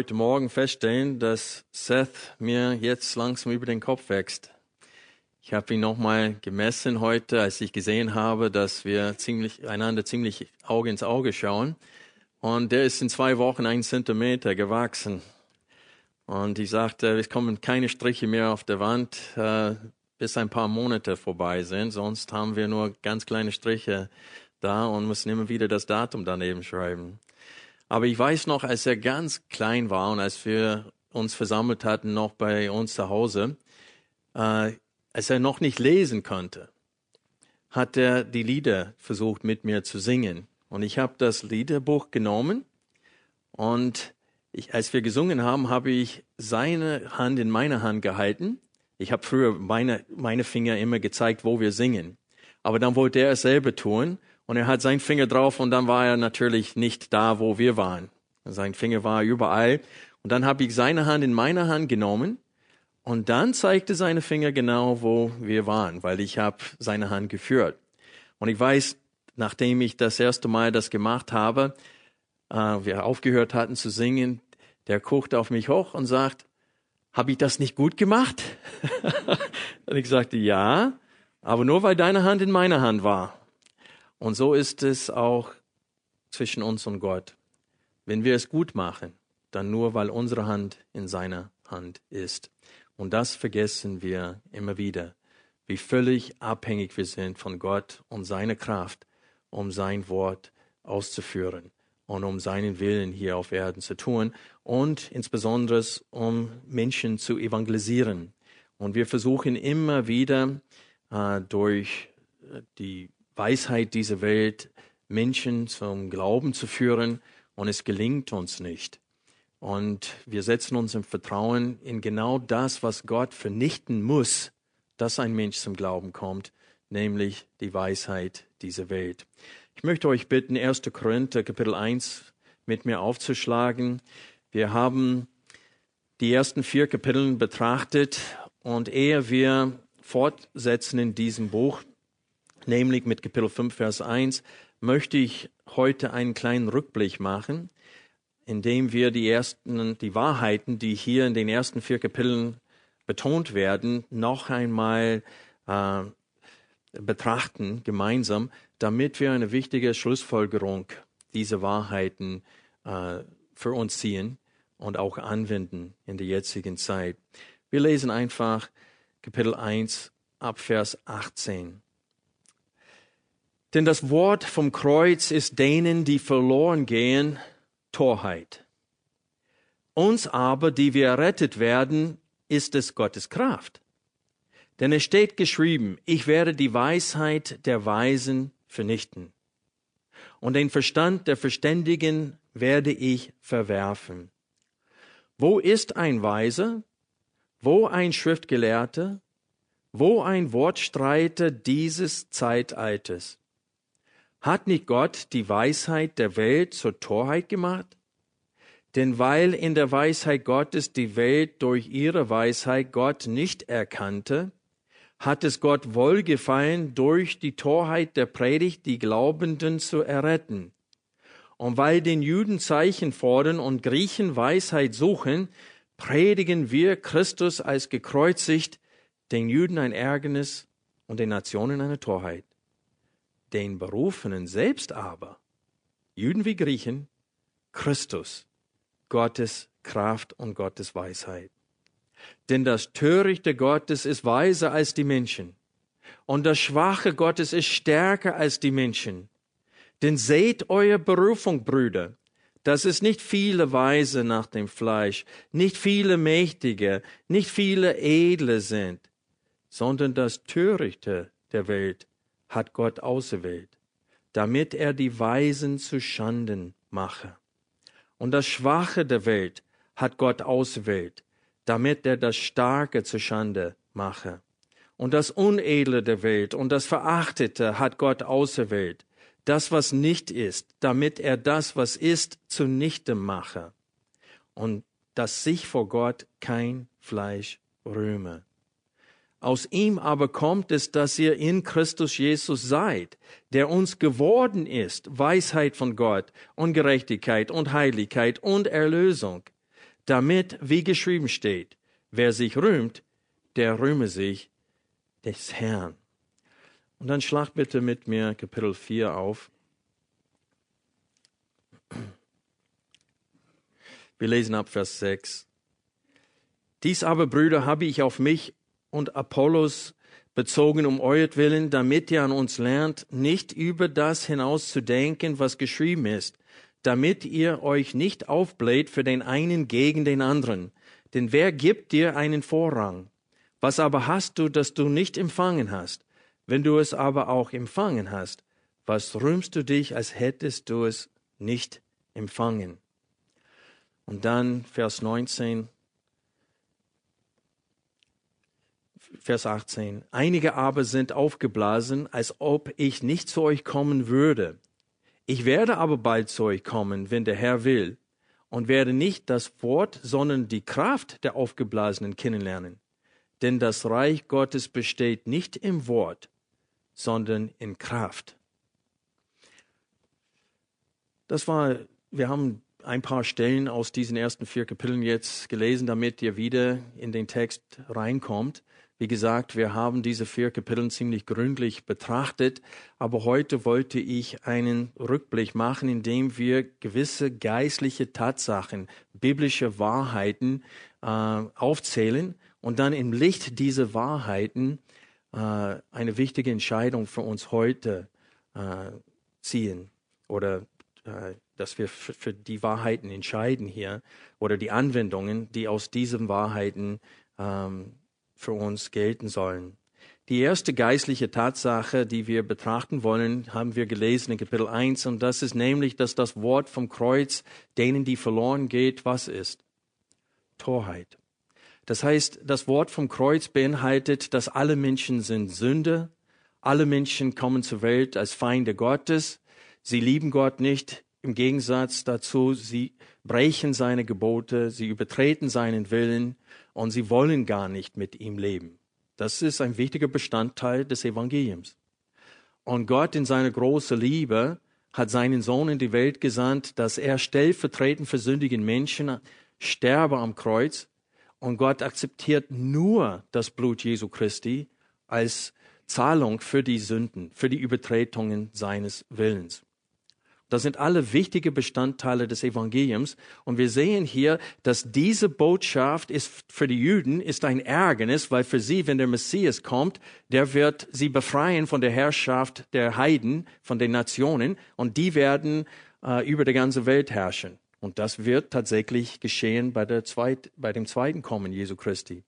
Heute Morgen feststellen, dass Seth mir jetzt langsam über den Kopf wächst. Ich habe ihn nochmal gemessen heute, als ich gesehen habe, dass wir ziemlich, einander ziemlich Auge ins Auge schauen. Und der ist in zwei Wochen ein Zentimeter gewachsen. Und ich sagte, es kommen keine Striche mehr auf der Wand, äh, bis ein paar Monate vorbei sind. Sonst haben wir nur ganz kleine Striche da und müssen immer wieder das Datum daneben schreiben. Aber ich weiß noch, als er ganz klein war und als wir uns versammelt hatten, noch bei uns zu Hause, äh, als er noch nicht lesen konnte, hat er die Lieder versucht mit mir zu singen. Und ich habe das Liederbuch genommen und ich, als wir gesungen haben, habe ich seine Hand in meine Hand gehalten. Ich habe früher meine, meine Finger immer gezeigt, wo wir singen. Aber dann wollte er es selber tun und er hat seinen Finger drauf und dann war er natürlich nicht da, wo wir waren. Sein Finger war überall. Und dann habe ich seine Hand in meine Hand genommen und dann zeigte seine Finger genau, wo wir waren, weil ich habe seine Hand geführt. Und ich weiß, nachdem ich das erste Mal das gemacht habe, äh, wir aufgehört hatten zu singen, der guckt auf mich hoch und sagt, habe ich das nicht gut gemacht? und ich sagte, ja, aber nur weil deine Hand in meiner Hand war. Und so ist es auch zwischen uns und Gott. Wenn wir es gut machen, dann nur, weil unsere Hand in seiner Hand ist. Und das vergessen wir immer wieder, wie völlig abhängig wir sind von Gott und seiner Kraft, um sein Wort auszuführen und um seinen Willen hier auf Erden zu tun und insbesondere um Menschen zu evangelisieren. Und wir versuchen immer wieder äh, durch äh, die Weisheit dieser Welt Menschen zum Glauben zu führen und es gelingt uns nicht. Und wir setzen uns im Vertrauen in genau das, was Gott vernichten muss, dass ein Mensch zum Glauben kommt, nämlich die Weisheit dieser Welt. Ich möchte euch bitten, 1. Korinther Kapitel 1 mit mir aufzuschlagen. Wir haben die ersten vier Kapitel betrachtet und ehe wir fortsetzen in diesem Buch, nämlich mit Kapitel 5, Vers 1, möchte ich heute einen kleinen Rückblick machen, indem wir die ersten, die Wahrheiten, die hier in den ersten vier Kapiteln betont werden, noch einmal äh, betrachten gemeinsam, damit wir eine wichtige Schlussfolgerung dieser Wahrheiten äh, für uns ziehen und auch anwenden in der jetzigen Zeit. Wir lesen einfach Kapitel 1 ab Vers 18. Denn das Wort vom Kreuz ist denen, die verloren gehen, Torheit. Uns aber, die wir errettet werden, ist es Gottes Kraft. Denn es steht geschrieben, ich werde die Weisheit der Weisen vernichten. Und den Verstand der Verständigen werde ich verwerfen. Wo ist ein Weiser? Wo ein Schriftgelehrter? Wo ein Wortstreiter dieses Zeitalters? Hat nicht Gott die Weisheit der Welt zur Torheit gemacht? Denn weil in der Weisheit Gottes die Welt durch ihre Weisheit Gott nicht erkannte, hat es Gott wohlgefallen, durch die Torheit der Predigt die Glaubenden zu erretten. Und weil den Juden Zeichen fordern und Griechen Weisheit suchen, predigen wir Christus als gekreuzigt, den Juden ein Ärgernis und den Nationen eine Torheit den Berufenen selbst aber, Juden wie Griechen, Christus, Gottes Kraft und Gottes Weisheit. Denn das Törichte Gottes ist weiser als die Menschen. Und das Schwache Gottes ist stärker als die Menschen. Denn seht eure Berufung, Brüder, dass es nicht viele Weise nach dem Fleisch, nicht viele Mächtige, nicht viele Edle sind, sondern das Törichte der Welt hat Gott auserwählt, damit er die Weisen zu Schanden mache. Und das Schwache der Welt hat Gott auserwählt, damit er das Starke zu Schande mache. Und das Unedle der Welt und das Verachtete hat Gott auserwählt, das, was nicht ist, damit er das, was ist, zunichte mache. Und dass sich vor Gott kein Fleisch rühme. Aus ihm aber kommt es, dass ihr in Christus Jesus seid, der uns geworden ist, Weisheit von Gott und Gerechtigkeit und Heiligkeit und Erlösung, damit, wie geschrieben steht, wer sich rühmt, der rühme sich des Herrn. Und dann schlag bitte mit mir Kapitel 4 auf. Wir lesen ab Vers 6. Dies aber, Brüder, habe ich auf mich und Apollos bezogen um euretwillen, damit ihr an uns lernt, nicht über das hinaus zu denken, was geschrieben ist, damit ihr euch nicht aufbläht für den einen gegen den anderen. Denn wer gibt dir einen Vorrang? Was aber hast du, das du nicht empfangen hast? Wenn du es aber auch empfangen hast, was rühmst du dich, als hättest du es nicht empfangen? Und dann Vers 19, Vers 18. Einige aber sind aufgeblasen, als ob ich nicht zu euch kommen würde. Ich werde aber bald zu euch kommen, wenn der Herr will, und werde nicht das Wort, sondern die Kraft der Aufgeblasenen kennenlernen. Denn das Reich Gottes besteht nicht im Wort, sondern in Kraft. Das war, wir haben ein paar Stellen aus diesen ersten vier Kapiteln jetzt gelesen, damit ihr wieder in den Text reinkommt. Wie gesagt, wir haben diese vier Kapiteln ziemlich gründlich betrachtet, aber heute wollte ich einen Rückblick machen, indem wir gewisse geistliche Tatsachen, biblische Wahrheiten äh, aufzählen und dann im Licht dieser Wahrheiten äh, eine wichtige Entscheidung für uns heute äh, ziehen oder äh, dass wir für die Wahrheiten entscheiden hier oder die Anwendungen, die aus diesen Wahrheiten ähm, für uns gelten sollen. Die erste geistliche Tatsache, die wir betrachten wollen, haben wir gelesen in Kapitel 1 und das ist nämlich, dass das Wort vom Kreuz denen, die verloren geht, was ist? Torheit. Das heißt, das Wort vom Kreuz beinhaltet, dass alle Menschen sind Sünde, alle Menschen kommen zur Welt als Feinde Gottes, sie lieben Gott nicht, im Gegensatz dazu, sie brechen seine Gebote, sie übertreten seinen Willen und sie wollen gar nicht mit ihm leben. Das ist ein wichtiger Bestandteil des Evangeliums. Und Gott in seiner großen Liebe hat seinen Sohn in die Welt gesandt, dass er stellvertretend für sündigen Menschen sterbe am Kreuz, und Gott akzeptiert nur das Blut Jesu Christi als Zahlung für die Sünden, für die Übertretungen seines Willens. Das sind alle wichtige Bestandteile des Evangeliums. Und wir sehen hier, dass diese Botschaft ist für die Juden ist ein Ärgernis, weil für sie, wenn der Messias kommt, der wird sie befreien von der Herrschaft der Heiden, von den Nationen, und die werden äh, über die ganze Welt herrschen. Und das wird tatsächlich geschehen bei, der zweit, bei dem zweiten Kommen Jesu Christi.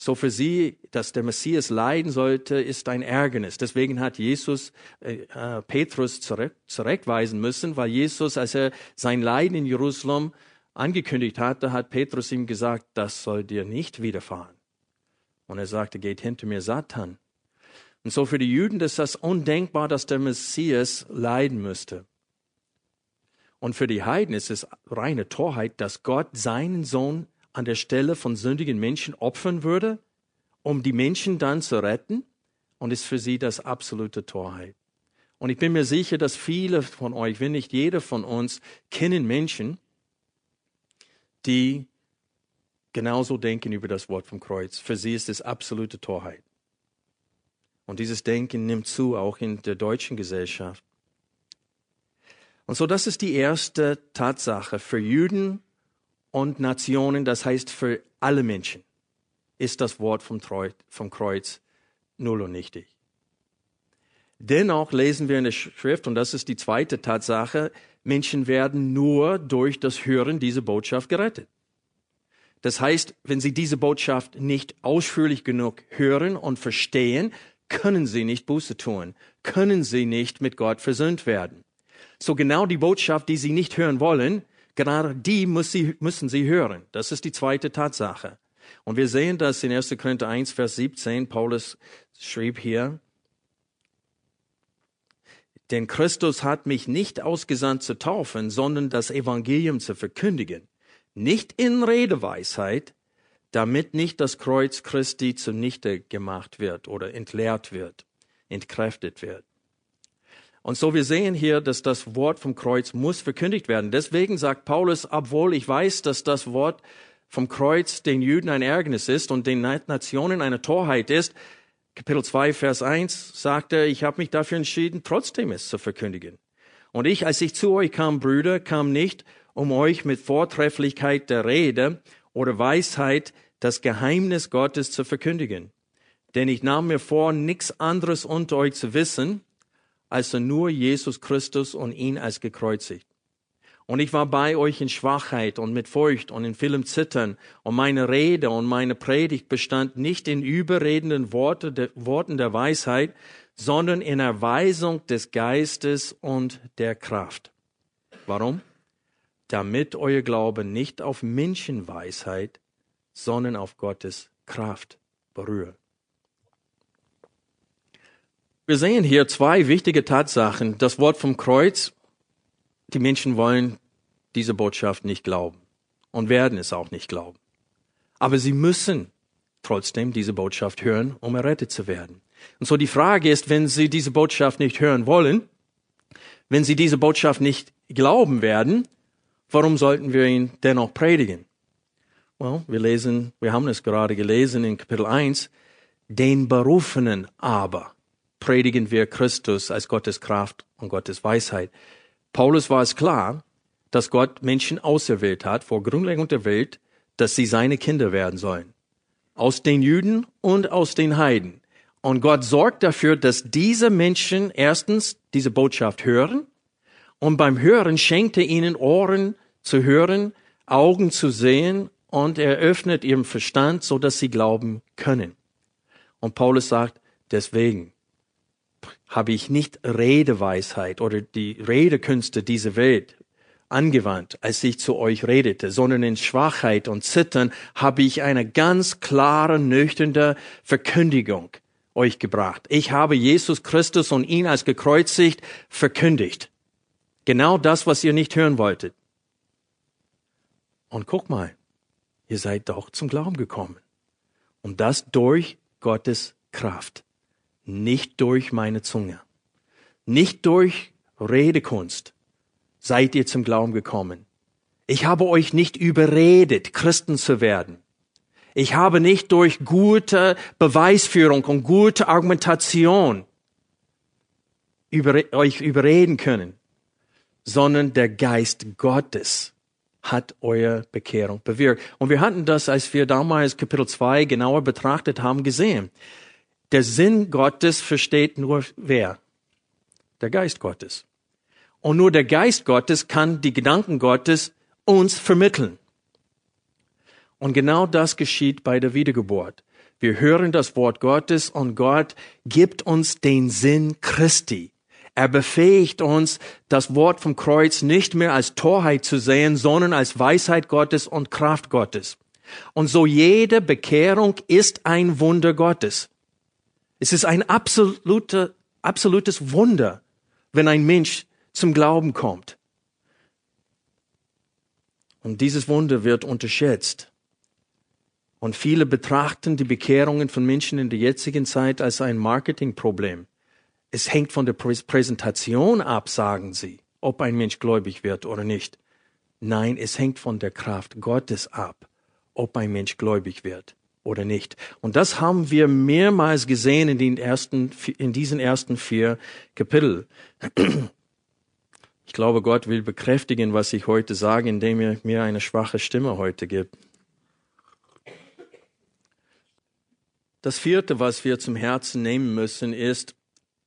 So für sie, dass der Messias leiden sollte, ist ein Ärgernis. Deswegen hat Jesus äh, äh, Petrus zurück, zurückweisen müssen, weil Jesus, als er sein Leiden in Jerusalem angekündigt hatte, hat Petrus ihm gesagt, das soll dir nicht widerfahren. Und er sagte, geht hinter mir, Satan. Und so für die Juden ist das undenkbar, dass der Messias leiden müsste. Und für die Heiden ist es reine Torheit, dass Gott seinen Sohn an der Stelle von sündigen Menschen opfern würde, um die Menschen dann zu retten. Und ist für sie das absolute Torheit. Und ich bin mir sicher, dass viele von euch, wenn nicht jeder von uns, kennen Menschen, die genauso denken über das Wort vom Kreuz. Für sie ist es absolute Torheit. Und dieses Denken nimmt zu, auch in der deutschen Gesellschaft. Und so, das ist die erste Tatsache. Für Juden und Nationen, das heißt für alle Menschen, ist das Wort vom, Treu, vom Kreuz null und nichtig. Dennoch lesen wir in der Schrift, und das ist die zweite Tatsache, Menschen werden nur durch das Hören dieser Botschaft gerettet. Das heißt, wenn sie diese Botschaft nicht ausführlich genug hören und verstehen, können sie nicht Buße tun, können sie nicht mit Gott versöhnt werden. So genau die Botschaft, die sie nicht hören wollen, gerade die muss sie, müssen sie hören. Das ist die zweite Tatsache. Und wir sehen das in 1. Korinther 1, Vers 17. Paulus schrieb hier, denn Christus hat mich nicht ausgesandt zu taufen, sondern das Evangelium zu verkündigen. Nicht in Redeweisheit, damit nicht das Kreuz Christi zunichte gemacht wird oder entleert wird, entkräftet wird. Und so wir sehen hier, dass das Wort vom Kreuz muss verkündigt werden. Deswegen sagt Paulus, obwohl ich weiß, dass das Wort vom Kreuz den Juden ein Ärgernis ist und den Nationen eine Torheit ist, Kapitel 2, Vers 1 sagt er, ich habe mich dafür entschieden, trotzdem es zu verkündigen. Und ich, als ich zu euch kam, Brüder, kam nicht, um euch mit Vortrefflichkeit der Rede oder Weisheit das Geheimnis Gottes zu verkündigen. Denn ich nahm mir vor, nichts anderes unter euch zu wissen, als nur Jesus Christus und ihn als gekreuzigt. Und ich war bei euch in Schwachheit und mit Furcht und in vielem Zittern. Und meine Rede und meine Predigt bestand nicht in überredenden Worte de, Worten der Weisheit, sondern in Erweisung des Geistes und der Kraft. Warum? Damit euer Glaube nicht auf Menschenweisheit, sondern auf Gottes Kraft berührt. Wir sehen hier zwei wichtige Tatsachen. Das Wort vom Kreuz, die Menschen wollen diese Botschaft nicht glauben und werden es auch nicht glauben. Aber sie müssen trotzdem diese Botschaft hören, um errettet zu werden. Und so die Frage ist, wenn sie diese Botschaft nicht hören wollen, wenn sie diese Botschaft nicht glauben werden, warum sollten wir ihn dennoch predigen? Well, wir lesen, wir haben es gerade gelesen in Kapitel 1, den Berufenen aber predigen wir Christus als Gottes Kraft und Gottes Weisheit. Paulus war es klar, dass Gott Menschen auserwählt hat vor Grundlegung der Welt, dass sie seine Kinder werden sollen. Aus den Juden und aus den Heiden. Und Gott sorgt dafür, dass diese Menschen erstens diese Botschaft hören und beim Hören schenkt er ihnen Ohren zu hören, Augen zu sehen und er öffnet ihrem Verstand, so dass sie glauben können. Und Paulus sagt, deswegen habe ich nicht Redeweisheit oder die Redekünste dieser Welt angewandt, als ich zu euch redete, sondern in Schwachheit und Zittern habe ich eine ganz klare, nüchterne Verkündigung euch gebracht. Ich habe Jesus Christus und ihn als gekreuzigt verkündigt. Genau das, was ihr nicht hören wolltet. Und guck mal, ihr seid doch zum Glauben gekommen. Und das durch Gottes Kraft nicht durch meine Zunge, nicht durch Redekunst seid ihr zum Glauben gekommen. Ich habe euch nicht überredet, Christen zu werden. Ich habe nicht durch gute Beweisführung und gute Argumentation über, euch überreden können, sondern der Geist Gottes hat eure Bekehrung bewirkt. Und wir hatten das, als wir damals Kapitel 2 genauer betrachtet haben, gesehen. Der Sinn Gottes versteht nur wer? Der Geist Gottes. Und nur der Geist Gottes kann die Gedanken Gottes uns vermitteln. Und genau das geschieht bei der Wiedergeburt. Wir hören das Wort Gottes und Gott gibt uns den Sinn Christi. Er befähigt uns, das Wort vom Kreuz nicht mehr als Torheit zu sehen, sondern als Weisheit Gottes und Kraft Gottes. Und so jede Bekehrung ist ein Wunder Gottes. Es ist ein absolute, absolutes Wunder, wenn ein Mensch zum Glauben kommt. Und dieses Wunder wird unterschätzt. Und viele betrachten die Bekehrungen von Menschen in der jetzigen Zeit als ein Marketingproblem. Es hängt von der Präsentation ab, sagen sie, ob ein Mensch gläubig wird oder nicht. Nein, es hängt von der Kraft Gottes ab, ob ein Mensch gläubig wird oder nicht. Und das haben wir mehrmals gesehen in, den ersten, in diesen ersten vier Kapitel. Ich glaube, Gott will bekräftigen, was ich heute sage, indem er mir eine schwache Stimme heute gibt. Das vierte, was wir zum Herzen nehmen müssen, ist,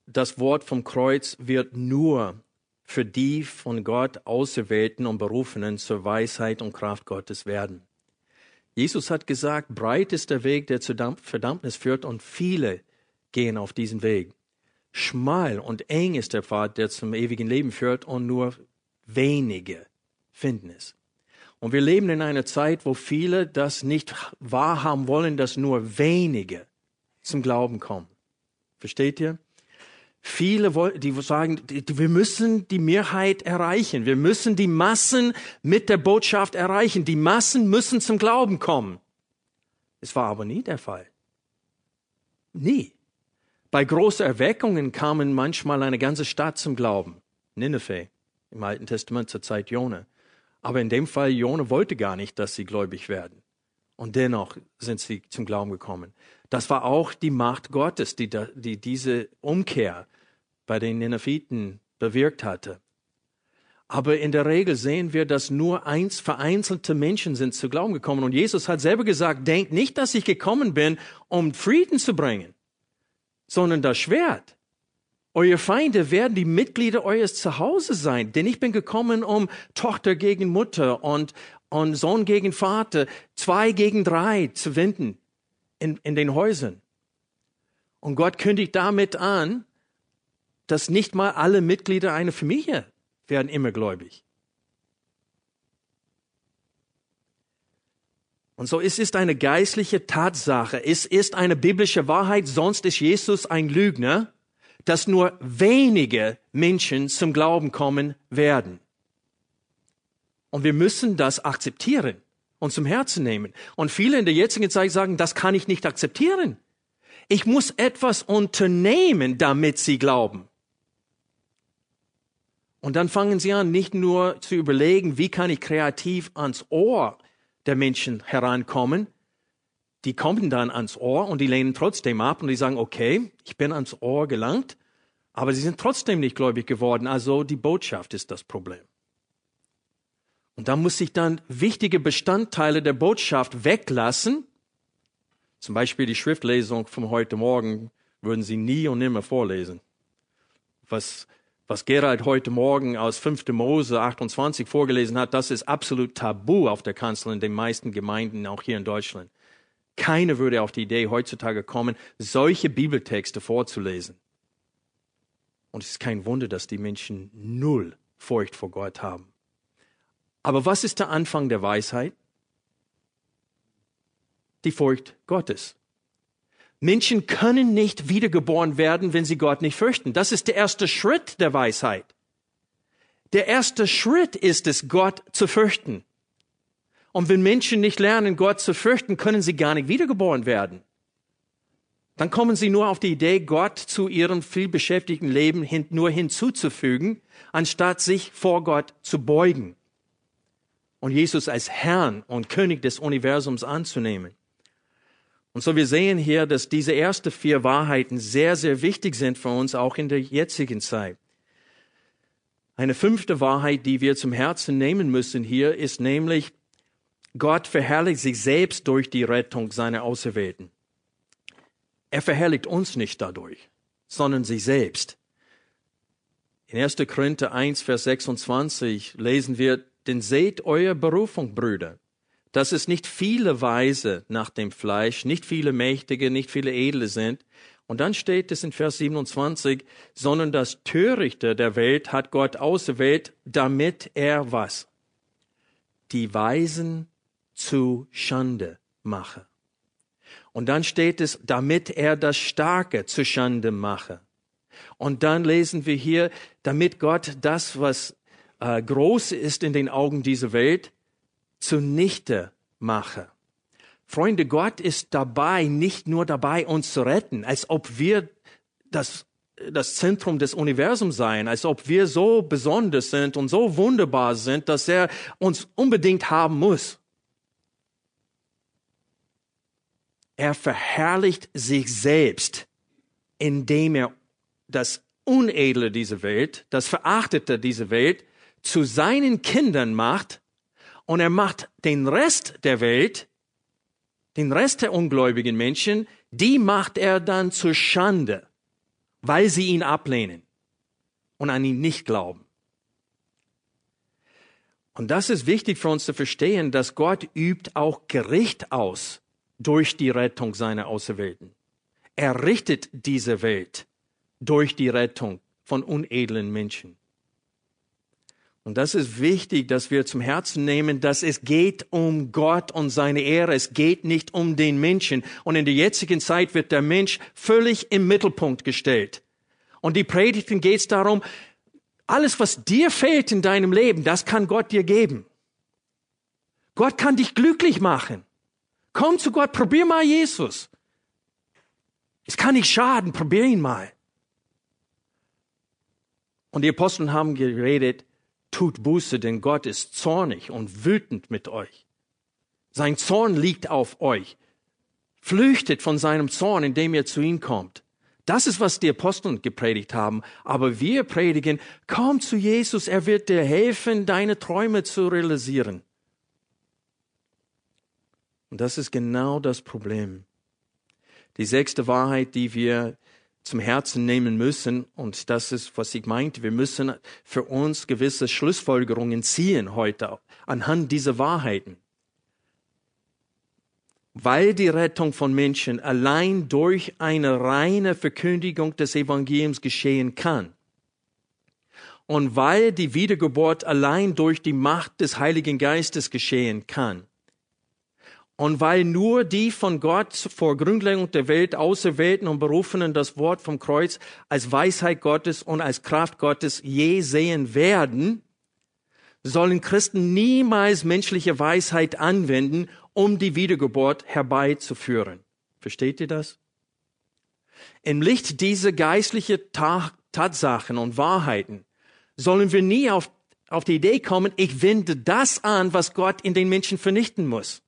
das Wort vom Kreuz wird nur für die von Gott Auserwählten und Berufenen zur Weisheit und Kraft Gottes werden. Jesus hat gesagt, breit ist der Weg, der zur Verdammnis führt, und viele gehen auf diesen Weg. Schmal und eng ist der Pfad, der zum ewigen Leben führt, und nur wenige finden es. Und wir leben in einer Zeit, wo viele das nicht wahrhaben wollen, dass nur wenige zum Glauben kommen. Versteht ihr? Viele, die sagen, wir müssen die Mehrheit erreichen. Wir müssen die Massen mit der Botschaft erreichen. Die Massen müssen zum Glauben kommen. Es war aber nie der Fall. Nie. Bei großen Erweckungen kamen manchmal eine ganze Stadt zum Glauben. Nineveh im Alten Testament zur Zeit Jona. Aber in dem Fall, Jona wollte gar nicht, dass sie gläubig werden. Und dennoch sind sie zum Glauben gekommen. Das war auch die Macht Gottes, die, die diese Umkehr bei den Nineviten bewirkt hatte. Aber in der Regel sehen wir, dass nur eins vereinzelte Menschen sind zu Glauben gekommen. Und Jesus hat selber gesagt, denkt nicht, dass ich gekommen bin, um Frieden zu bringen, sondern das Schwert. Eure Feinde werden die Mitglieder eures Zuhause sein, denn ich bin gekommen, um Tochter gegen Mutter und, und Sohn gegen Vater, zwei gegen drei zu wenden in, in den Häusern. Und Gott kündigt damit an, dass nicht mal alle Mitglieder einer Familie werden immer gläubig. Und so es ist eine geistliche Tatsache, es ist eine biblische Wahrheit, sonst ist Jesus ein Lügner dass nur wenige Menschen zum Glauben kommen werden. Und wir müssen das akzeptieren und zum Herzen nehmen. Und viele in der jetzigen Zeit sagen, das kann ich nicht akzeptieren. Ich muss etwas unternehmen, damit sie glauben. Und dann fangen sie an, nicht nur zu überlegen, wie kann ich kreativ ans Ohr der Menschen herankommen, die kommen dann ans Ohr und die lehnen trotzdem ab und die sagen, okay, ich bin ans Ohr gelangt, aber sie sind trotzdem nicht gläubig geworden. Also die Botschaft ist das Problem. Und da muss ich dann wichtige Bestandteile der Botschaft weglassen. Zum Beispiel die Schriftlesung von heute Morgen würden Sie nie und nimmer vorlesen. Was, was Gerald heute Morgen aus 5. Mose 28 vorgelesen hat, das ist absolut tabu auf der Kanzel in den meisten Gemeinden, auch hier in Deutschland. Keiner würde auf die Idee heutzutage kommen, solche Bibeltexte vorzulesen. Und es ist kein Wunder, dass die Menschen null Furcht vor Gott haben. Aber was ist der Anfang der Weisheit? Die Furcht Gottes. Menschen können nicht wiedergeboren werden, wenn sie Gott nicht fürchten. Das ist der erste Schritt der Weisheit. Der erste Schritt ist es, Gott zu fürchten. Und wenn Menschen nicht lernen, Gott zu fürchten, können sie gar nicht wiedergeboren werden. Dann kommen sie nur auf die Idee, Gott zu ihrem vielbeschäftigten Leben hin, nur hinzuzufügen, anstatt sich vor Gott zu beugen und Jesus als Herrn und König des Universums anzunehmen. Und so wir sehen hier, dass diese ersten vier Wahrheiten sehr, sehr wichtig sind für uns, auch in der jetzigen Zeit. Eine fünfte Wahrheit, die wir zum Herzen nehmen müssen hier, ist nämlich, Gott verherrlicht sich selbst durch die Rettung seiner Auserwählten. Er verherrlicht uns nicht dadurch, sondern sich selbst. In 1. Korinther 1, Vers 26 lesen wir, denn seht eure Berufung, Brüder, dass es nicht viele Weise nach dem Fleisch, nicht viele Mächtige, nicht viele Edle sind. Und dann steht es in Vers 27, sondern das Törichte der Welt hat Gott auserwählt, damit er was? Die Weisen zu Schande mache. Und dann steht es, damit er das Starke zu Schande mache. Und dann lesen wir hier, damit Gott das, was äh, groß ist in den Augen dieser Welt, zunichte mache. Freunde, Gott ist dabei, nicht nur dabei, uns zu retten, als ob wir das, das Zentrum des Universums seien, als ob wir so besonders sind und so wunderbar sind, dass er uns unbedingt haben muss. Er verherrlicht sich selbst, indem er das Unedle dieser Welt, das Verachtete dieser Welt zu seinen Kindern macht und er macht den Rest der Welt, den Rest der ungläubigen Menschen, die macht er dann zur Schande, weil sie ihn ablehnen und an ihn nicht glauben. Und das ist wichtig für uns zu verstehen, dass Gott übt auch Gericht aus durch die Rettung seiner Auserwählten. Er richtet diese Welt durch die Rettung von unedlen Menschen. Und das ist wichtig, dass wir zum Herzen nehmen, dass es geht um Gott und seine Ehre. Es geht nicht um den Menschen. Und in der jetzigen Zeit wird der Mensch völlig im Mittelpunkt gestellt. Und die Predigten geht es darum, alles, was dir fehlt in deinem Leben, das kann Gott dir geben. Gott kann dich glücklich machen. Komm zu Gott, probier mal Jesus. Es kann nicht schaden, probier ihn mal. Und die Apostel haben geredet, tut Buße, denn Gott ist zornig und wütend mit euch. Sein Zorn liegt auf euch. Flüchtet von seinem Zorn, indem ihr zu ihm kommt. Das ist, was die Apostel gepredigt haben. Aber wir predigen, komm zu Jesus, er wird dir helfen, deine Träume zu realisieren. Und das ist genau das Problem. Die sechste Wahrheit, die wir zum Herzen nehmen müssen, und das ist, was ich meinte, wir müssen für uns gewisse Schlussfolgerungen ziehen heute anhand dieser Wahrheiten. Weil die Rettung von Menschen allein durch eine reine Verkündigung des Evangeliums geschehen kann. Und weil die Wiedergeburt allein durch die Macht des Heiligen Geistes geschehen kann und weil nur die von Gott vor Grundlegung der Welt auserwählten und berufenen das Wort vom Kreuz als Weisheit Gottes und als Kraft Gottes je sehen werden, sollen Christen niemals menschliche Weisheit anwenden, um die Wiedergeburt herbeizuführen. Versteht ihr das? Im Licht dieser geistlichen Tatsachen und Wahrheiten sollen wir nie auf, auf die Idee kommen, ich wende das an, was Gott in den Menschen vernichten muss.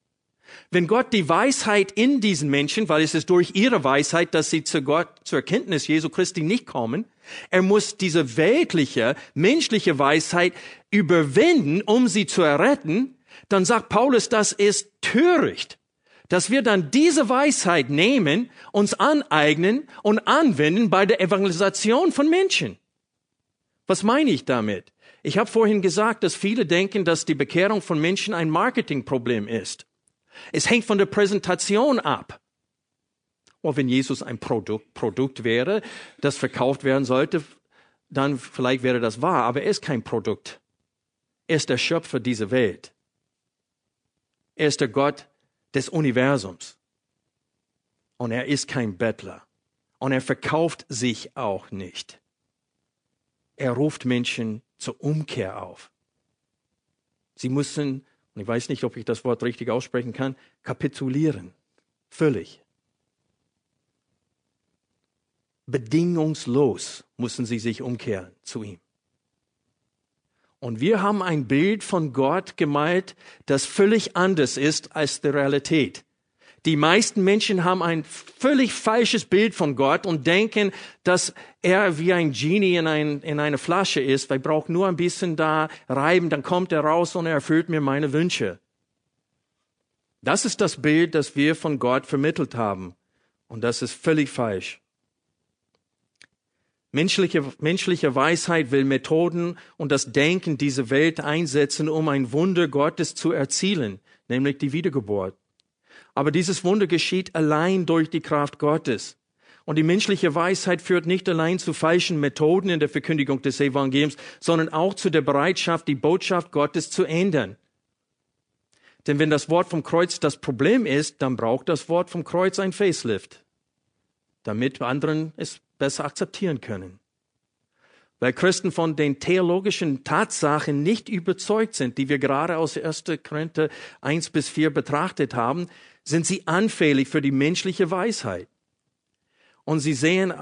Wenn Gott die Weisheit in diesen Menschen, weil es ist durch ihre Weisheit, dass sie zu Gott, zur Erkenntnis Jesu Christi nicht kommen, er muss diese weltliche, menschliche Weisheit überwinden, um sie zu erretten, dann sagt Paulus, das ist töricht, dass wir dann diese Weisheit nehmen, uns aneignen und anwenden bei der Evangelisation von Menschen. Was meine ich damit? Ich habe vorhin gesagt, dass viele denken, dass die Bekehrung von Menschen ein Marketingproblem ist. Es hängt von der Präsentation ab. Und wenn Jesus ein Produkt, Produkt wäre, das verkauft werden sollte, dann vielleicht wäre das wahr, aber er ist kein Produkt. Er ist der Schöpfer dieser Welt. Er ist der Gott des Universums. Und er ist kein Bettler. Und er verkauft sich auch nicht. Er ruft Menschen zur Umkehr auf. Sie müssen und ich weiß nicht, ob ich das Wort richtig aussprechen kann, kapitulieren. Völlig. Bedingungslos müssen sie sich umkehren zu ihm. Und wir haben ein Bild von Gott gemalt, das völlig anders ist als die Realität. Die meisten Menschen haben ein völlig falsches Bild von Gott und denken, dass er wie ein Genie in, ein, in eine Flasche ist. Ich brauche nur ein bisschen da reiben, dann kommt er raus und er erfüllt mir meine Wünsche. Das ist das Bild, das wir von Gott vermittelt haben. Und das ist völlig falsch. Menschliche, menschliche Weisheit will Methoden und das Denken dieser Welt einsetzen, um ein Wunder Gottes zu erzielen, nämlich die Wiedergeburt. Aber dieses Wunder geschieht allein durch die Kraft Gottes. Und die menschliche Weisheit führt nicht allein zu falschen Methoden in der Verkündigung des Evangeliums, sondern auch zu der Bereitschaft, die Botschaft Gottes zu ändern. Denn wenn das Wort vom Kreuz das Problem ist, dann braucht das Wort vom Kreuz ein Facelift, damit anderen es besser akzeptieren können. Weil Christen von den theologischen Tatsachen nicht überzeugt sind, die wir gerade aus 1. Korinther 1 bis 4 betrachtet haben, sind sie anfällig für die menschliche Weisheit. Und sie sehen,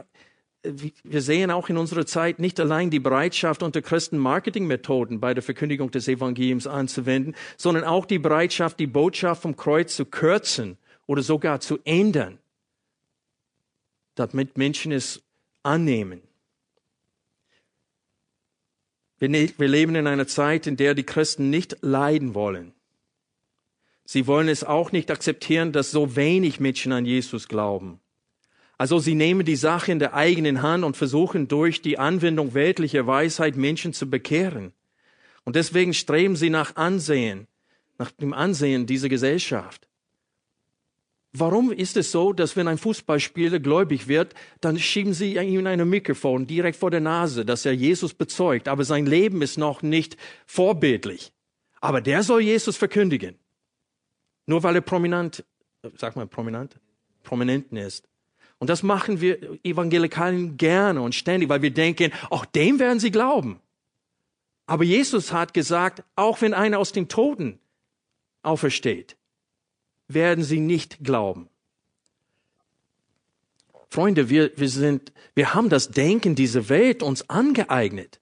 wir sehen auch in unserer Zeit nicht allein die Bereitschaft unter Christen Marketingmethoden bei der Verkündigung des Evangeliums anzuwenden, sondern auch die Bereitschaft, die Botschaft vom Kreuz zu kürzen oder sogar zu ändern, damit Menschen es annehmen. Wir, ne-, wir leben in einer Zeit, in der die Christen nicht leiden wollen. Sie wollen es auch nicht akzeptieren, dass so wenig Menschen an Jesus glauben. Also sie nehmen die Sache in der eigenen Hand und versuchen durch die Anwendung weltlicher Weisheit Menschen zu bekehren. Und deswegen streben sie nach Ansehen, nach dem Ansehen dieser Gesellschaft. Warum ist es so, dass wenn ein Fußballspieler gläubig wird, dann schieben sie ihm ein Mikrofon direkt vor der Nase, dass er Jesus bezeugt, aber sein Leben ist noch nicht vorbildlich. Aber der soll Jesus verkündigen. Nur weil er prominent, sag mal prominent, prominenten ist. Und das machen wir Evangelikalen gerne und ständig, weil wir denken, auch dem werden sie glauben. Aber Jesus hat gesagt, auch wenn einer aus den Toten aufersteht, werden sie nicht glauben. Freunde, wir, wir sind, wir haben das Denken dieser Welt uns angeeignet.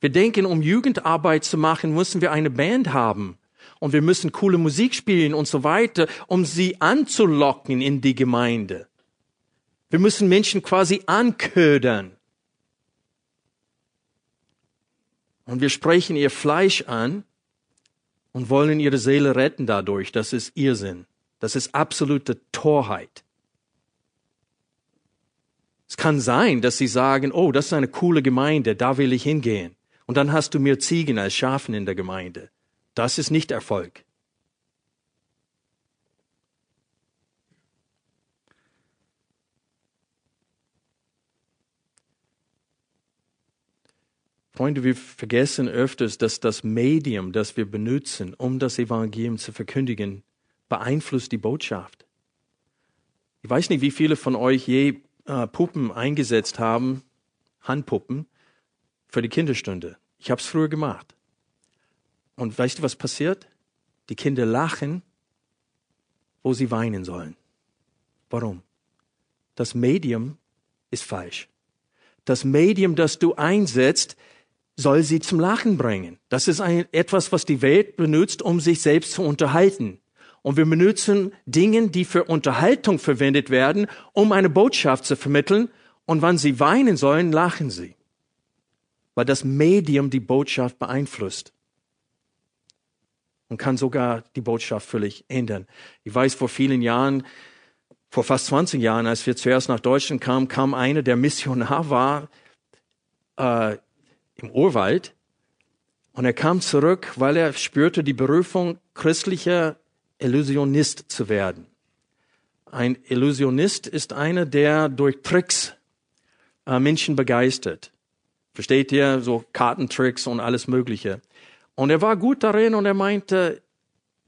Wir denken, um Jugendarbeit zu machen, müssen wir eine Band haben. Und wir müssen coole Musik spielen und so weiter, um sie anzulocken in die Gemeinde. Wir müssen Menschen quasi anködern. Und wir sprechen ihr Fleisch an und wollen ihre Seele retten dadurch. Das ist Irrsinn. Das ist absolute Torheit. Es kann sein, dass sie sagen, oh, das ist eine coole Gemeinde, da will ich hingehen. Und dann hast du mehr Ziegen als Schafen in der Gemeinde. Das ist nicht Erfolg. Freunde, wir vergessen öfters, dass das Medium, das wir benutzen, um das Evangelium zu verkündigen, beeinflusst die Botschaft. Ich weiß nicht, wie viele von euch je äh, Puppen eingesetzt haben, Handpuppen, für die Kinderstunde. Ich habe es früher gemacht. Und weißt du, was passiert? Die Kinder lachen, wo sie weinen sollen. Warum? Das Medium ist falsch. Das Medium, das du einsetzt, soll sie zum Lachen bringen. Das ist ein, etwas, was die Welt benutzt, um sich selbst zu unterhalten. Und wir benutzen Dinge, die für Unterhaltung verwendet werden, um eine Botschaft zu vermitteln. Und wann sie weinen sollen, lachen sie. Weil das Medium die Botschaft beeinflusst. Und kann sogar die Botschaft völlig ändern. Ich weiß, vor vielen Jahren, vor fast 20 Jahren, als wir zuerst nach Deutschland kamen, kam einer, der Missionar war, äh, im Urwald und er kam zurück, weil er spürte die Berufung, christlicher Illusionist zu werden. Ein Illusionist ist einer, der durch Tricks äh, Menschen begeistert. Versteht ihr? So Kartentricks und alles Mögliche. Und er war gut darin und er meinte,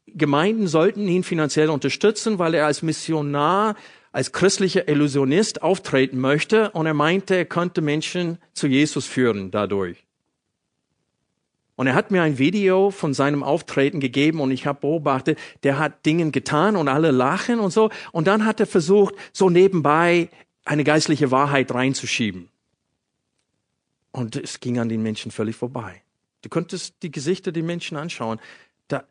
Gemeinden sollten ihn finanziell unterstützen, weil er als Missionar, als christlicher Illusionist auftreten möchte. Und er meinte, er könnte Menschen zu Jesus führen dadurch. Und er hat mir ein Video von seinem Auftreten gegeben und ich habe beobachtet, der hat Dingen getan und alle lachen und so. Und dann hat er versucht, so nebenbei eine geistliche Wahrheit reinzuschieben. Und es ging an den Menschen völlig vorbei. Du konntest die Gesichter der Menschen anschauen. Da,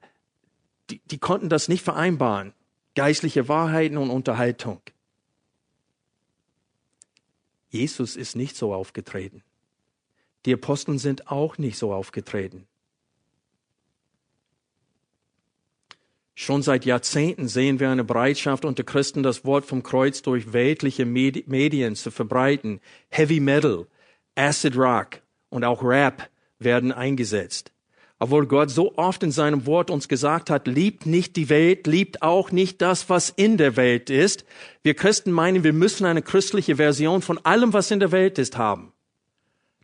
die, die konnten das nicht vereinbaren. Geistliche Wahrheiten und Unterhaltung. Jesus ist nicht so aufgetreten. Die Aposteln sind auch nicht so aufgetreten. Schon seit Jahrzehnten sehen wir eine Bereitschaft unter Christen, das Wort vom Kreuz durch weltliche Medien zu verbreiten. Heavy Metal, Acid Rock und auch Rap werden eingesetzt. Obwohl Gott so oft in seinem Wort uns gesagt hat, liebt nicht die Welt, liebt auch nicht das, was in der Welt ist. Wir Christen meinen, wir müssen eine christliche Version von allem, was in der Welt ist, haben.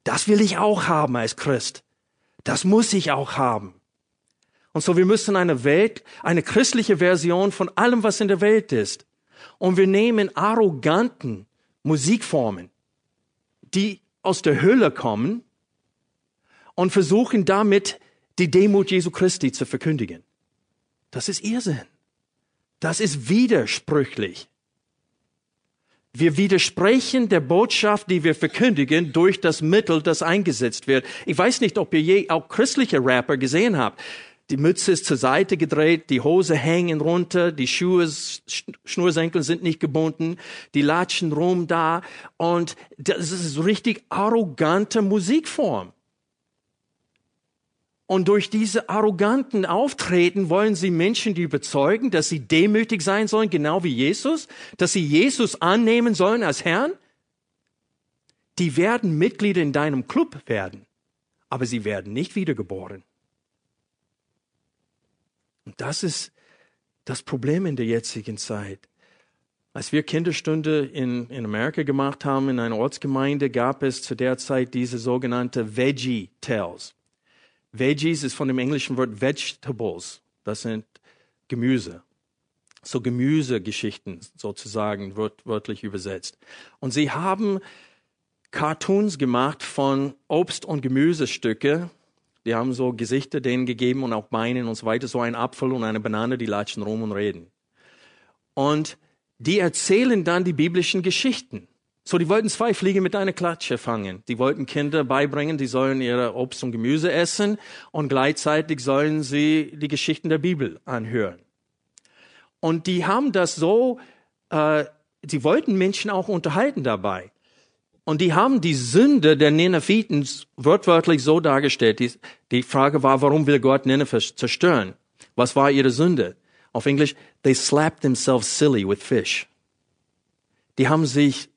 Das will ich auch haben als Christ. Das muss ich auch haben. Und so, wir müssen eine Welt, eine christliche Version von allem, was in der Welt ist. Und wir nehmen arroganten Musikformen, die aus der Hölle kommen und versuchen damit die Demut Jesu Christi zu verkündigen. Das ist Irrsinn. Das ist widersprüchlich. Wir widersprechen der Botschaft, die wir verkündigen, durch das Mittel, das eingesetzt wird. Ich weiß nicht, ob ihr je auch christliche Rapper gesehen habt. Die Mütze ist zur Seite gedreht, die Hose hängen runter, die Schuhe, Schnursenkel sind nicht gebunden, die latschen rum da und das ist richtig arrogante Musikform. Und durch diese arroganten Auftreten wollen sie Menschen die überzeugen, dass sie demütig sein sollen, genau wie Jesus, dass sie Jesus annehmen sollen als Herrn. Die werden Mitglieder in deinem Club werden, aber sie werden nicht wiedergeboren. Und das ist das Problem in der jetzigen Zeit. Als wir Kinderstunde in, in Amerika gemacht haben, in einer Ortsgemeinde, gab es zu der Zeit diese sogenannte Veggie Tales. Veggies ist von dem englischen Wort Vegetables. Das sind Gemüse. So Gemüsegeschichten sozusagen, wird wörtlich übersetzt. Und sie haben Cartoons gemacht von Obst- und Gemüsestücke. Die haben so Gesichter denen gegeben und auch Beine und so weiter. So ein Apfel und eine Banane, die latschen rum und reden. Und die erzählen dann die biblischen Geschichten. So, die wollten zwei Fliegen mit einer Klatsche fangen. Die wollten Kinder beibringen, die sollen ihre Obst und Gemüse essen und gleichzeitig sollen sie die Geschichten der Bibel anhören. Und die haben das so, äh, sie wollten Menschen auch unterhalten dabei. Und die haben die Sünde der Neneviten wortwörtlich so dargestellt. Die, die Frage war, warum will Gott Nineveh zerstören? Was war ihre Sünde? Auf Englisch, they slapped themselves silly with fish. Die haben sich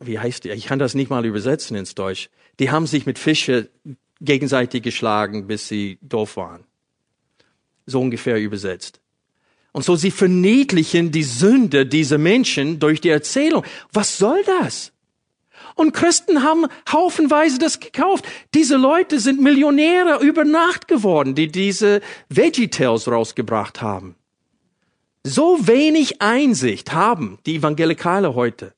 wie heißt die? Ich kann das nicht mal übersetzen ins Deutsch. Die haben sich mit Fische gegenseitig geschlagen, bis sie doof waren. So ungefähr übersetzt. Und so sie verniedlichen die Sünde dieser Menschen durch die Erzählung. Was soll das? Und Christen haben haufenweise das gekauft. Diese Leute sind Millionäre über Nacht geworden, die diese VeggieTales rausgebracht haben. So wenig Einsicht haben die Evangelikale heute.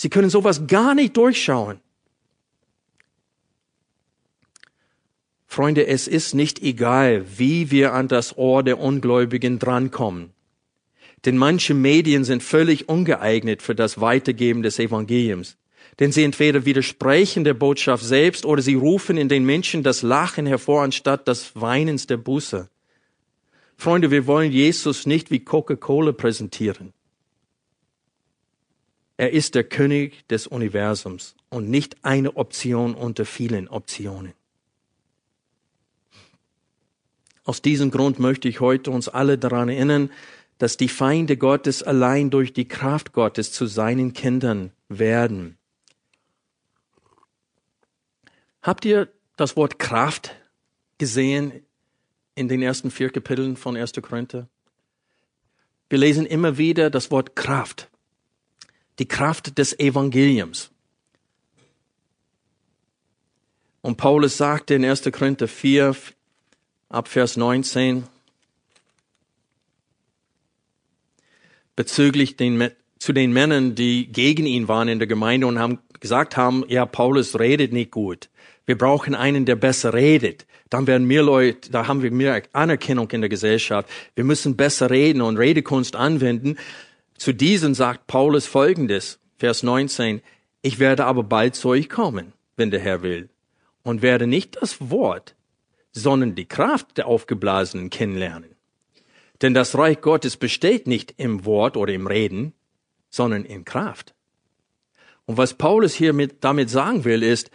Sie können sowas gar nicht durchschauen. Freunde, es ist nicht egal, wie wir an das Ohr der Ungläubigen drankommen. Denn manche Medien sind völlig ungeeignet für das Weitergeben des Evangeliums. Denn sie entweder widersprechen der Botschaft selbst oder sie rufen in den Menschen das Lachen hervor anstatt das Weinens der Buße. Freunde, wir wollen Jesus nicht wie Coca-Cola präsentieren. Er ist der König des Universums und nicht eine Option unter vielen Optionen. Aus diesem Grund möchte ich heute uns alle daran erinnern, dass die Feinde Gottes allein durch die Kraft Gottes zu seinen Kindern werden. Habt ihr das Wort Kraft gesehen in den ersten vier Kapiteln von 1. Korinther? Wir lesen immer wieder das Wort Kraft die Kraft des Evangeliums. Und Paulus sagte in 1. Korinther 4, ab Vers 19, bezüglich den, zu den Männern, die gegen ihn waren in der Gemeinde und haben gesagt haben, ja, Paulus redet nicht gut. Wir brauchen einen, der besser redet. Dann werden mehr Leute, da haben wir mehr Anerkennung in der Gesellschaft. Wir müssen besser reden und Redekunst anwenden. Zu diesen sagt Paulus folgendes, Vers 19, ich werde aber bald zu euch kommen, wenn der Herr will, und werde nicht das Wort, sondern die Kraft der Aufgeblasenen kennenlernen. Denn das Reich Gottes besteht nicht im Wort oder im Reden, sondern in Kraft. Und was Paulus hier mit, damit sagen will, ist,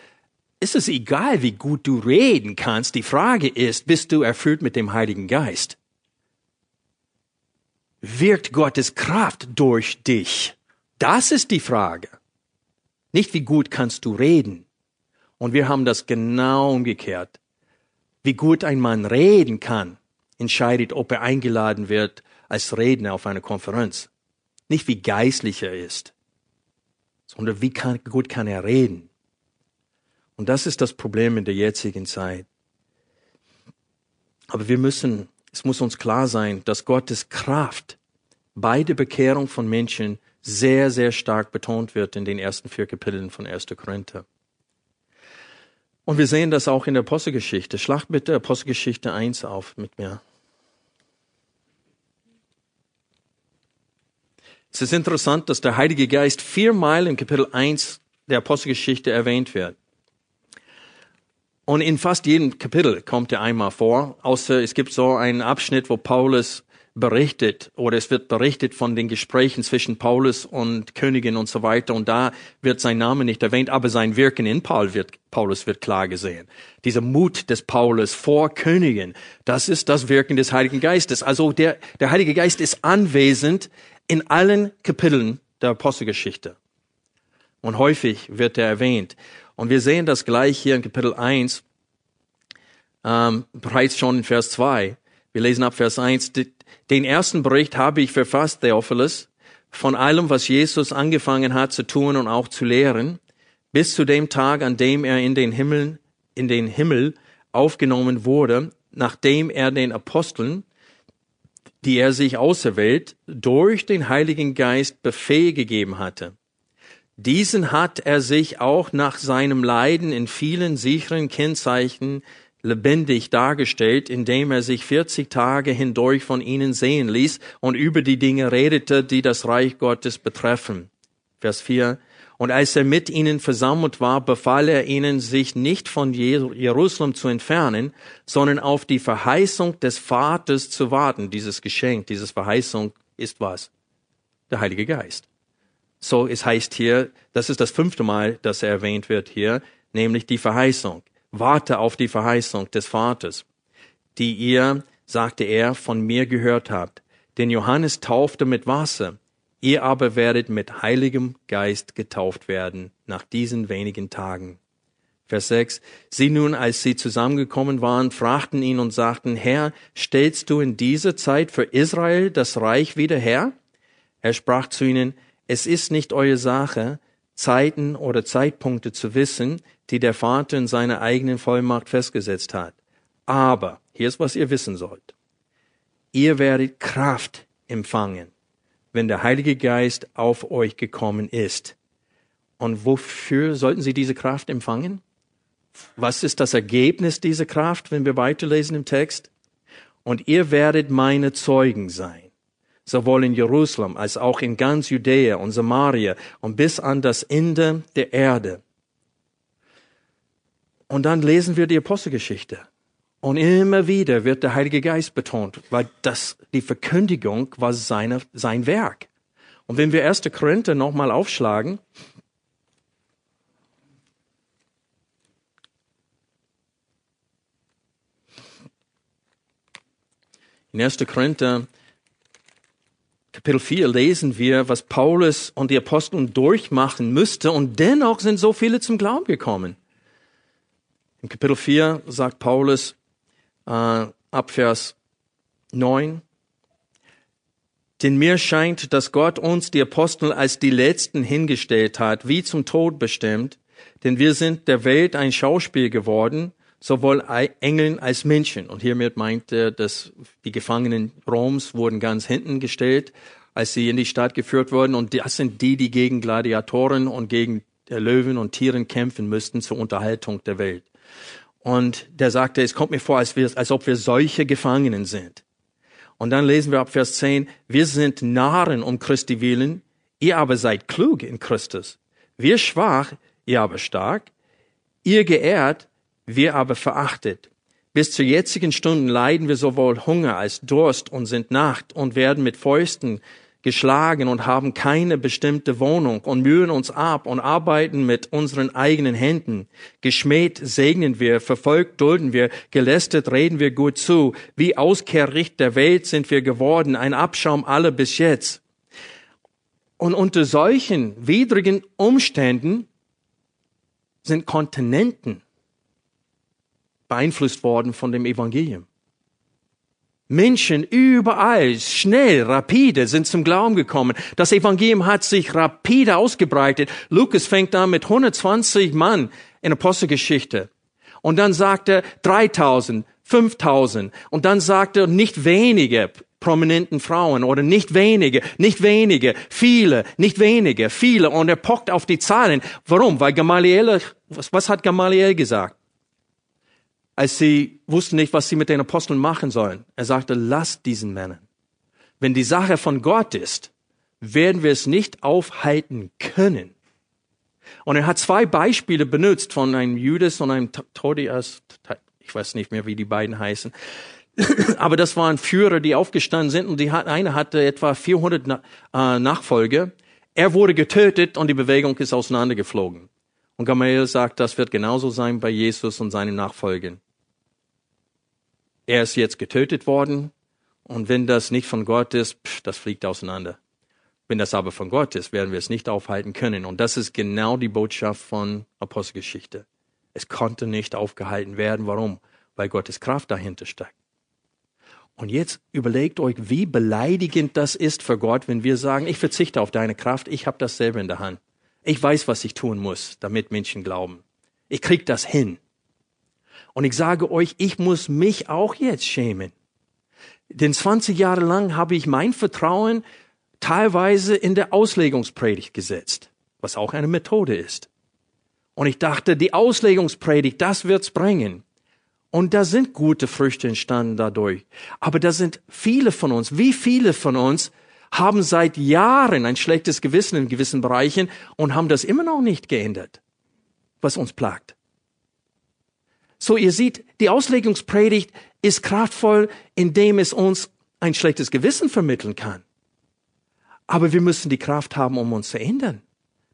ist es egal, wie gut du reden kannst. Die Frage ist, bist du erfüllt mit dem Heiligen Geist? Wirkt Gottes Kraft durch dich? Das ist die Frage. Nicht wie gut kannst du reden. Und wir haben das genau umgekehrt. Wie gut ein Mann reden kann, entscheidet, ob er eingeladen wird als Redner auf einer Konferenz. Nicht wie geistlich er ist, sondern wie kann, gut kann er reden. Und das ist das Problem in der jetzigen Zeit. Aber wir müssen es muss uns klar sein, dass Gottes Kraft bei der Bekehrung von Menschen sehr, sehr stark betont wird in den ersten vier Kapiteln von 1. Korinther. Und wir sehen das auch in der Apostelgeschichte. Schlag bitte Apostelgeschichte 1 auf mit mir. Es ist interessant, dass der Heilige Geist viermal in Kapitel 1 der Apostelgeschichte erwähnt wird. Und in fast jedem Kapitel kommt er einmal vor, außer es gibt so einen Abschnitt, wo Paulus berichtet oder es wird berichtet von den Gesprächen zwischen Paulus und Königin und so weiter und da wird sein Name nicht erwähnt, aber sein Wirken in Paul wird, Paulus wird klar gesehen. Dieser Mut des Paulus vor Königin, das ist das Wirken des Heiligen Geistes. Also der, der Heilige Geist ist anwesend in allen Kapiteln der Apostelgeschichte. Und häufig wird er erwähnt. Und wir sehen das gleich hier in Kapitel 1, ähm, bereits schon in Vers 2. Wir lesen ab Vers 1. Den ersten Bericht habe ich verfasst, Theophilus, von allem, was Jesus angefangen hat zu tun und auch zu lehren, bis zu dem Tag, an dem er in den Himmel, in den Himmel aufgenommen wurde, nachdem er den Aposteln, die er sich auserwählt, durch den Heiligen Geist Befehl gegeben hatte. Diesen hat er sich auch nach seinem Leiden in vielen sicheren Kennzeichen lebendig dargestellt, indem er sich 40 Tage hindurch von ihnen sehen ließ und über die Dinge redete, die das Reich Gottes betreffen. Vers 4. Und als er mit ihnen versammelt war, befahl er ihnen, sich nicht von Jerusalem zu entfernen, sondern auf die Verheißung des Vaters zu warten. Dieses Geschenk, dieses Verheißung ist was? Der Heilige Geist. So, es heißt hier, das ist das fünfte Mal, dass er erwähnt wird hier, nämlich die Verheißung. Warte auf die Verheißung des Vaters, die ihr, sagte er, von mir gehört habt. Denn Johannes taufte mit Wasser, ihr aber werdet mit heiligem Geist getauft werden nach diesen wenigen Tagen. Vers 6. Sie nun, als sie zusammengekommen waren, fragten ihn und sagten, Herr, stellst du in dieser Zeit für Israel das Reich wieder her? Er sprach zu ihnen, es ist nicht eure Sache, Zeiten oder Zeitpunkte zu wissen, die der Vater in seiner eigenen Vollmacht festgesetzt hat. Aber, hier ist, was ihr wissen sollt. Ihr werdet Kraft empfangen, wenn der Heilige Geist auf euch gekommen ist. Und wofür sollten Sie diese Kraft empfangen? Was ist das Ergebnis dieser Kraft, wenn wir weiterlesen im Text? Und ihr werdet meine Zeugen sein sowohl in Jerusalem als auch in ganz Judäa und Samaria und bis an das Ende der Erde. Und dann lesen wir die Apostelgeschichte. Und immer wieder wird der Heilige Geist betont, weil das, die Verkündigung war seine, sein Werk. Und wenn wir 1. Korinther nochmal aufschlagen, in 1. Korinther Kapitel 4 lesen wir, was Paulus und die Apostel durchmachen müsste und dennoch sind so viele zum Glauben gekommen. Im Kapitel 4 sagt Paulus äh, ab Vers 9, denn mir scheint, dass Gott uns, die Apostel, als die Letzten hingestellt hat, wie zum Tod bestimmt, denn wir sind der Welt ein Schauspiel geworden, sowohl Engeln als Menschen. Und hiermit meint er, dass die Gefangenen Roms wurden ganz hinten gestellt, als sie in die Stadt geführt wurden. Und das sind die, die gegen Gladiatoren und gegen Löwen und Tieren kämpfen müssten zur Unterhaltung der Welt. Und der sagte, es kommt mir vor, als, wir, als ob wir solche Gefangenen sind. Und dann lesen wir ab Vers 10, wir sind Narren um Christi willen, ihr aber seid klug in Christus. Wir schwach, ihr aber stark, ihr geehrt, wir aber verachtet. Bis zur jetzigen Stunde leiden wir sowohl Hunger als Durst und sind Nacht und werden mit Fäusten geschlagen und haben keine bestimmte Wohnung und mühen uns ab und arbeiten mit unseren eigenen Händen. Geschmäht segnen wir, verfolgt dulden wir, gelästet reden wir gut zu. Wie Auskehrricht der Welt sind wir geworden, ein Abschaum aller bis jetzt. Und unter solchen widrigen Umständen sind Kontinenten beeinflusst worden von dem Evangelium. Menschen überall, schnell, rapide sind zum Glauben gekommen. Das Evangelium hat sich rapide ausgebreitet. Lukas fängt an mit 120 Mann in Apostelgeschichte. Und dann sagt er 3000, 5000. Und dann sagt er nicht wenige prominenten Frauen oder nicht wenige, nicht wenige, viele, nicht wenige, viele. Und er pockt auf die Zahlen. Warum? Weil Gamaliel, was, was hat Gamaliel gesagt? Als sie wussten nicht, was sie mit den Aposteln machen sollen. Er sagte, lasst diesen Männern. Wenn die Sache von Gott ist, werden wir es nicht aufhalten können. Und er hat zwei Beispiele benutzt von einem Judas und einem Todias, ich weiß nicht mehr, wie die beiden heißen. Aber das waren Führer, die aufgestanden sind und die hat, eine hatte etwa 400 äh, Nachfolger. Er wurde getötet und die Bewegung ist auseinandergeflogen. Und Gamaliel sagt, das wird genauso sein bei Jesus und seinen Nachfolgern. Er ist jetzt getötet worden und wenn das nicht von Gott ist, pff, das fliegt auseinander. Wenn das aber von Gott ist, werden wir es nicht aufhalten können. Und das ist genau die Botschaft von Apostelgeschichte. Es konnte nicht aufgehalten werden. Warum? Weil Gottes Kraft dahinter steckt. Und jetzt überlegt euch, wie beleidigend das ist für Gott, wenn wir sagen, ich verzichte auf deine Kraft, ich habe das selber in der Hand. Ich weiß, was ich tun muss, damit Menschen glauben. Ich krieg das hin. Und ich sage euch, ich muss mich auch jetzt schämen. Denn 20 Jahre lang habe ich mein Vertrauen teilweise in der Auslegungspredigt gesetzt, was auch eine Methode ist. Und ich dachte, die Auslegungspredigt, das wird's bringen. Und da sind gute Früchte entstanden dadurch. Aber da sind viele von uns, wie viele von uns haben seit Jahren ein schlechtes Gewissen in gewissen Bereichen und haben das immer noch nicht geändert, was uns plagt. So, ihr seht, die Auslegungspredigt ist kraftvoll, indem es uns ein schlechtes Gewissen vermitteln kann. Aber wir müssen die Kraft haben, um uns zu ändern.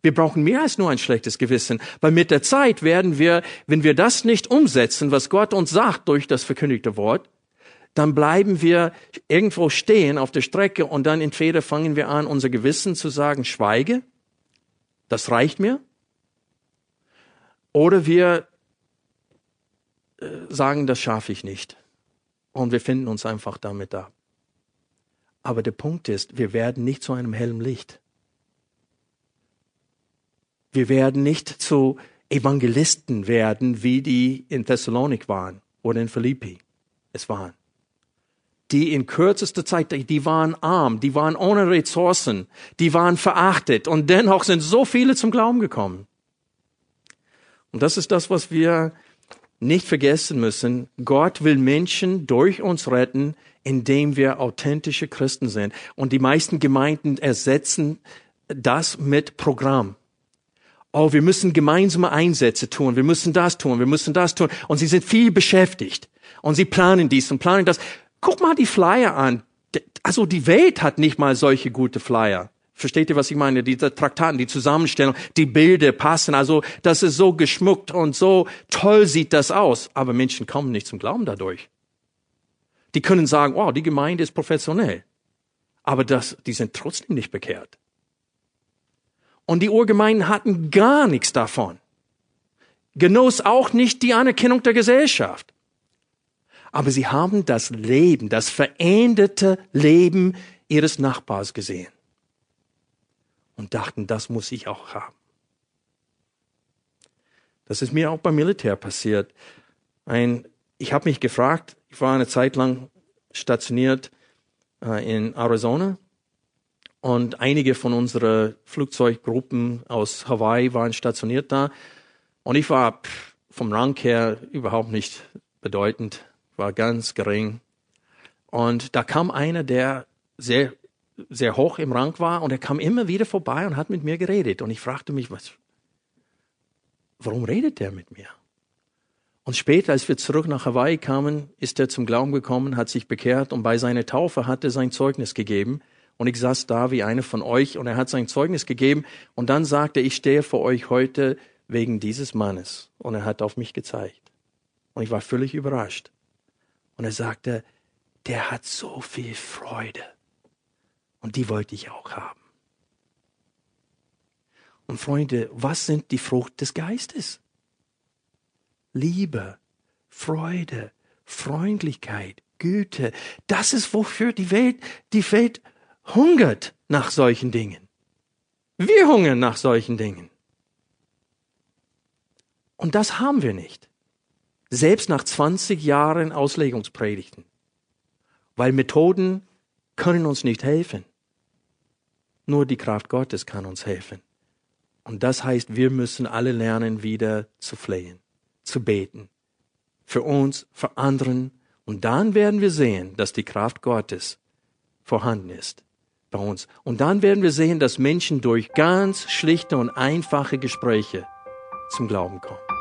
Wir brauchen mehr als nur ein schlechtes Gewissen, weil mit der Zeit werden wir, wenn wir das nicht umsetzen, was Gott uns sagt durch das verkündigte Wort, dann bleiben wir irgendwo stehen auf der Strecke und dann entweder fangen wir an, unser Gewissen zu sagen, schweige, das reicht mir, oder wir sagen, das schaffe ich nicht. Und wir finden uns einfach damit ab. Aber der Punkt ist, wir werden nicht zu einem hellen Licht. Wir werden nicht zu Evangelisten werden, wie die in Thessalonik waren oder in Philippi es waren. Die in kürzester Zeit, die waren arm, die waren ohne Ressourcen, die waren verachtet und dennoch sind so viele zum Glauben gekommen. Und das ist das, was wir nicht vergessen müssen. Gott will Menschen durch uns retten, indem wir authentische Christen sind. Und die meisten Gemeinden ersetzen das mit Programm. Oh, wir müssen gemeinsame Einsätze tun, wir müssen das tun, wir müssen das tun. Und sie sind viel beschäftigt. Und sie planen dies und planen das. Guck mal die Flyer an. Also die Welt hat nicht mal solche gute Flyer. Versteht ihr, was ich meine? Diese Traktaten, die Zusammenstellung, die Bilder passen. Also das ist so geschmuckt und so toll sieht das aus. Aber Menschen kommen nicht zum Glauben dadurch. Die können sagen, wow, die Gemeinde ist professionell. Aber das, die sind trotzdem nicht bekehrt. Und die Urgemeinden hatten gar nichts davon. Genoss auch nicht die Anerkennung der Gesellschaft. Aber sie haben das Leben, das veränderte Leben ihres Nachbars gesehen. Und dachten, das muss ich auch haben. Das ist mir auch beim Militär passiert. Ein, ich habe mich gefragt, ich war eine Zeit lang stationiert äh, in Arizona und einige von unseren Flugzeuggruppen aus Hawaii waren stationiert da. Und ich war vom Rang her überhaupt nicht bedeutend, war ganz gering. Und da kam einer, der sehr, sehr hoch im Rang war und er kam immer wieder vorbei und hat mit mir geredet. Und ich fragte mich, was, warum redet der mit mir? Und später, als wir zurück nach Hawaii kamen, ist er zum Glauben gekommen, hat sich bekehrt und bei seiner Taufe hat er sein Zeugnis gegeben. Und ich saß da wie einer von euch und er hat sein Zeugnis gegeben und dann sagte, ich stehe vor euch heute wegen dieses Mannes. Und er hat auf mich gezeigt. Und ich war völlig überrascht. Und er sagte, der hat so viel Freude. Und die wollte ich auch haben. Und Freunde, was sind die Frucht des Geistes? Liebe, Freude, Freundlichkeit, Güte. Das ist, wofür die Welt, die Welt hungert nach solchen Dingen. Wir hungern nach solchen Dingen. Und das haben wir nicht. Selbst nach 20 Jahren Auslegungspredigten. Weil Methoden können uns nicht helfen. Nur die Kraft Gottes kann uns helfen. Und das heißt, wir müssen alle lernen, wieder zu flehen zu beten. Für uns, für anderen. Und dann werden wir sehen, dass die Kraft Gottes vorhanden ist bei uns. Und dann werden wir sehen, dass Menschen durch ganz schlichte und einfache Gespräche zum Glauben kommen.